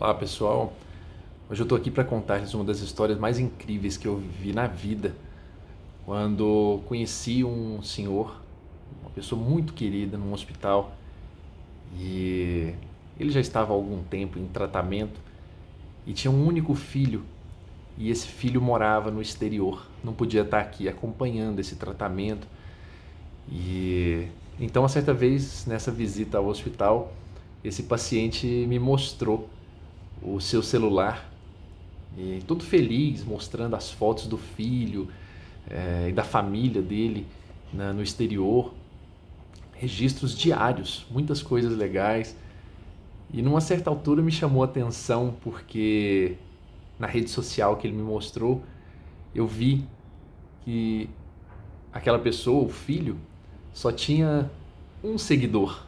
Olá pessoal, hoje eu estou aqui para contar-lhes uma das histórias mais incríveis que eu vivi na vida quando conheci um senhor, uma pessoa muito querida num hospital e ele já estava há algum tempo em tratamento e tinha um único filho e esse filho morava no exterior, não podia estar aqui acompanhando esse tratamento e então a certa vez nessa visita ao hospital esse paciente me mostrou o seu celular e todo feliz, mostrando as fotos do filho é, e da família dele na, no exterior, registros diários, muitas coisas legais. E numa certa altura me chamou a atenção porque na rede social que ele me mostrou, eu vi que aquela pessoa, o filho, só tinha um seguidor,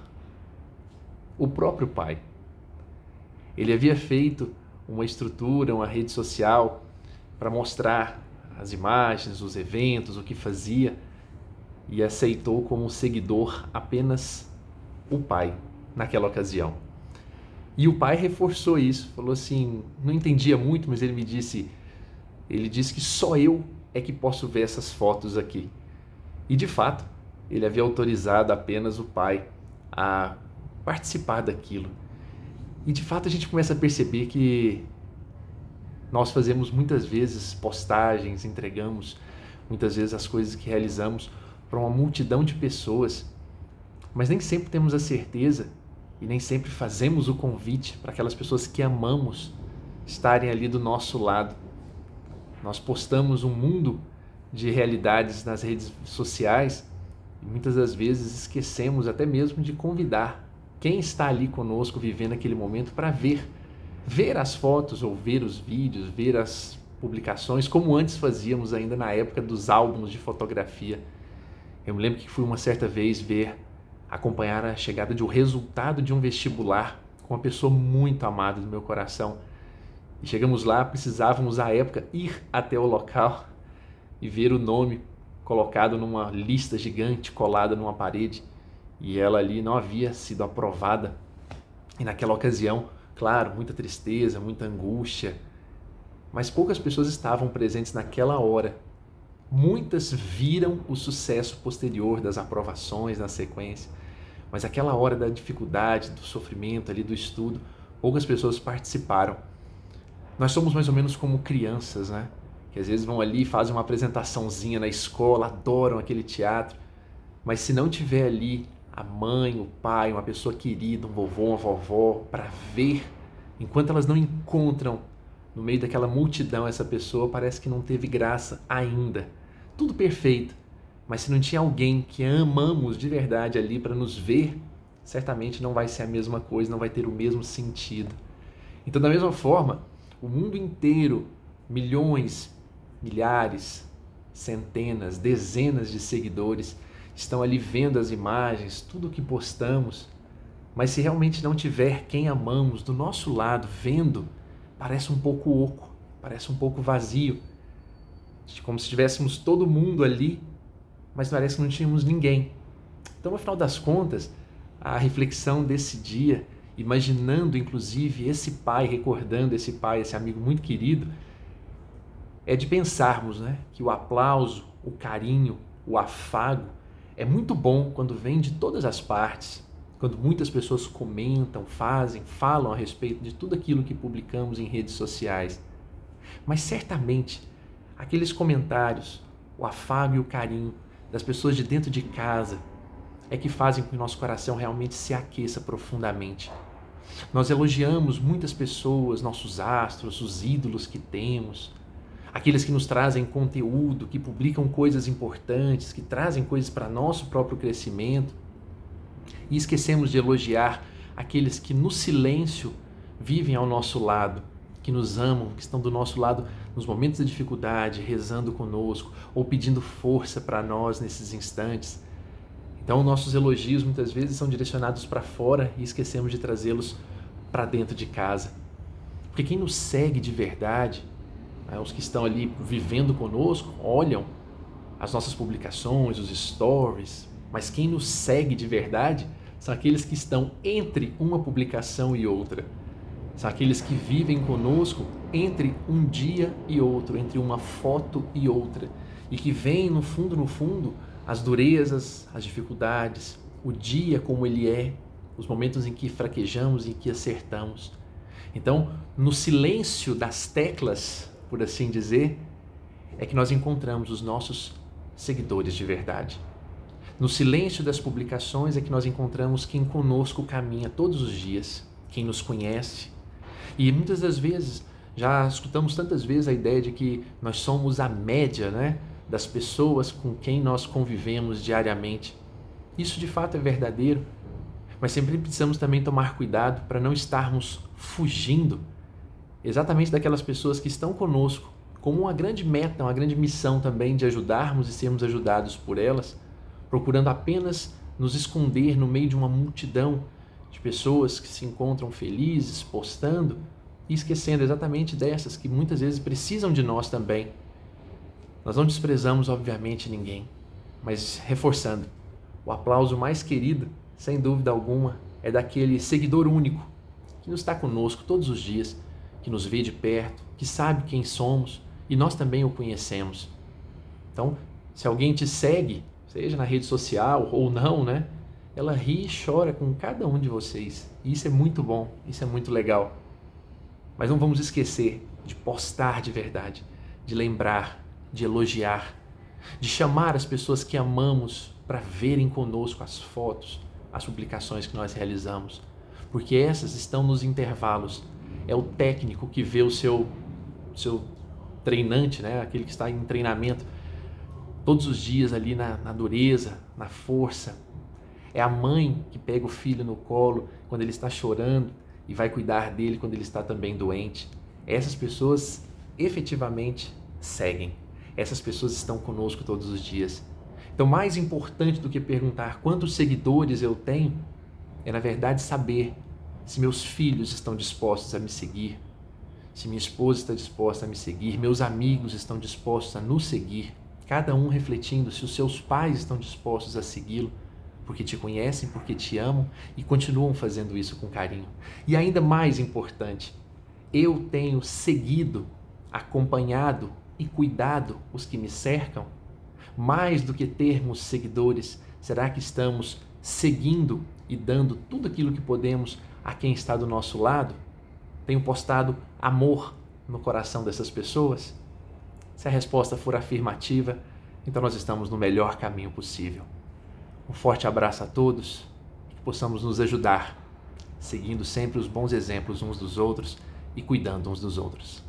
o próprio pai. Ele havia feito uma estrutura, uma rede social para mostrar as imagens, os eventos, o que fazia e aceitou como seguidor apenas o pai naquela ocasião. E o pai reforçou isso, falou assim, não entendia muito, mas ele me disse, ele disse que só eu é que posso ver essas fotos aqui. E de fato, ele havia autorizado apenas o pai a participar daquilo. E de fato a gente começa a perceber que nós fazemos muitas vezes postagens, entregamos muitas vezes as coisas que realizamos para uma multidão de pessoas, mas nem sempre temos a certeza e nem sempre fazemos o convite para aquelas pessoas que amamos estarem ali do nosso lado. Nós postamos um mundo de realidades nas redes sociais e muitas das vezes esquecemos até mesmo de convidar quem está ali conosco vivendo aquele momento para ver, ver as fotos ou ver os vídeos, ver as publicações, como antes fazíamos ainda na época dos álbuns de fotografia. Eu me lembro que fui uma certa vez ver, acompanhar a chegada de um resultado de um vestibular com uma pessoa muito amada do meu coração. E chegamos lá, precisávamos à época ir até o local e ver o nome colocado numa lista gigante colada numa parede e ela ali não havia sido aprovada. E naquela ocasião, claro, muita tristeza, muita angústia, mas poucas pessoas estavam presentes naquela hora. Muitas viram o sucesso posterior das aprovações na sequência, mas aquela hora da dificuldade, do sofrimento ali do estudo, poucas pessoas participaram. Nós somos mais ou menos como crianças, né? Que às vezes vão ali, fazem uma apresentaçãozinha na escola, adoram aquele teatro, mas se não tiver ali a mãe, o pai, uma pessoa querida, um vovô, uma vovó, para ver, enquanto elas não encontram no meio daquela multidão essa pessoa, parece que não teve graça ainda. Tudo perfeito, mas se não tinha alguém que amamos de verdade ali para nos ver, certamente não vai ser a mesma coisa, não vai ter o mesmo sentido. Então, da mesma forma, o mundo inteiro, milhões, milhares, centenas, dezenas de seguidores estão ali vendo as imagens, tudo o que postamos, mas se realmente não tiver quem amamos do nosso lado vendo, parece um pouco oco, parece um pouco vazio, como se tivéssemos todo mundo ali, mas parece que não tínhamos ninguém. Então, no final das contas, a reflexão desse dia, imaginando inclusive esse pai, recordando esse pai, esse amigo muito querido, é de pensarmos né, que o aplauso, o carinho, o afago é muito bom quando vem de todas as partes, quando muitas pessoas comentam, fazem, falam a respeito de tudo aquilo que publicamos em redes sociais. Mas certamente, aqueles comentários, o afago e o carinho das pessoas de dentro de casa é que fazem com que o nosso coração realmente se aqueça profundamente. Nós elogiamos muitas pessoas, nossos astros, os ídolos que temos, aqueles que nos trazem conteúdo, que publicam coisas importantes, que trazem coisas para nosso próprio crescimento. E esquecemos de elogiar aqueles que no silêncio vivem ao nosso lado, que nos amam, que estão do nosso lado nos momentos de dificuldade, rezando conosco ou pedindo força para nós nesses instantes. Então, nossos elogios muitas vezes são direcionados para fora e esquecemos de trazê-los para dentro de casa. Porque quem nos segue de verdade, né, os que estão ali vivendo conosco, olham as nossas publicações, os stories, mas quem nos segue de verdade são aqueles que estão entre uma publicação e outra. São aqueles que vivem conosco entre um dia e outro, entre uma foto e outra, e que veem no fundo, no fundo, as durezas, as dificuldades, o dia como ele é, os momentos em que fraquejamos e que acertamos. Então, no silêncio das teclas, por assim dizer, é que nós encontramos os nossos seguidores de verdade. No silêncio das publicações é que nós encontramos quem conosco caminha todos os dias, quem nos conhece. E muitas das vezes, já escutamos tantas vezes a ideia de que nós somos a média, né? das pessoas com quem nós convivemos diariamente. Isso de fato é verdadeiro, mas sempre precisamos também tomar cuidado para não estarmos fugindo exatamente daquelas pessoas que estão conosco, como uma grande meta, uma grande missão também de ajudarmos e sermos ajudados por elas, procurando apenas nos esconder no meio de uma multidão de pessoas que se encontram felizes, postando e esquecendo exatamente dessas que muitas vezes precisam de nós também. Nós não desprezamos, obviamente, ninguém, mas reforçando, o aplauso mais querido, sem dúvida alguma, é daquele seguidor único que nos está conosco todos os dias, que nos vê de perto, que sabe quem somos e nós também o conhecemos. Então, se alguém te segue, seja na rede social ou não, né? Ela ri e chora com cada um de vocês. E isso é muito bom, isso é muito legal. Mas não vamos esquecer de postar de verdade, de lembrar de elogiar, de chamar as pessoas que amamos para verem conosco as fotos, as publicações que nós realizamos, porque essas estão nos intervalos. É o técnico que vê o seu seu treinante, né, aquele que está em treinamento todos os dias ali na, na dureza, na força. É a mãe que pega o filho no colo quando ele está chorando e vai cuidar dele quando ele está também doente. Essas pessoas efetivamente seguem essas pessoas estão conosco todos os dias. Então, mais importante do que perguntar quantos seguidores eu tenho, é na verdade saber se meus filhos estão dispostos a me seguir, se minha esposa está disposta a me seguir, meus amigos estão dispostos a nos seguir, cada um refletindo se os seus pais estão dispostos a segui-lo, porque te conhecem, porque te amam e continuam fazendo isso com carinho. E ainda mais importante, eu tenho seguido, acompanhado e cuidado os que me cercam? Mais do que termos seguidores, será que estamos seguindo e dando tudo aquilo que podemos a quem está do nosso lado? Tenho postado amor no coração dessas pessoas? Se a resposta for afirmativa, então nós estamos no melhor caminho possível. Um forte abraço a todos que possamos nos ajudar, seguindo sempre os bons exemplos uns dos outros e cuidando uns dos outros.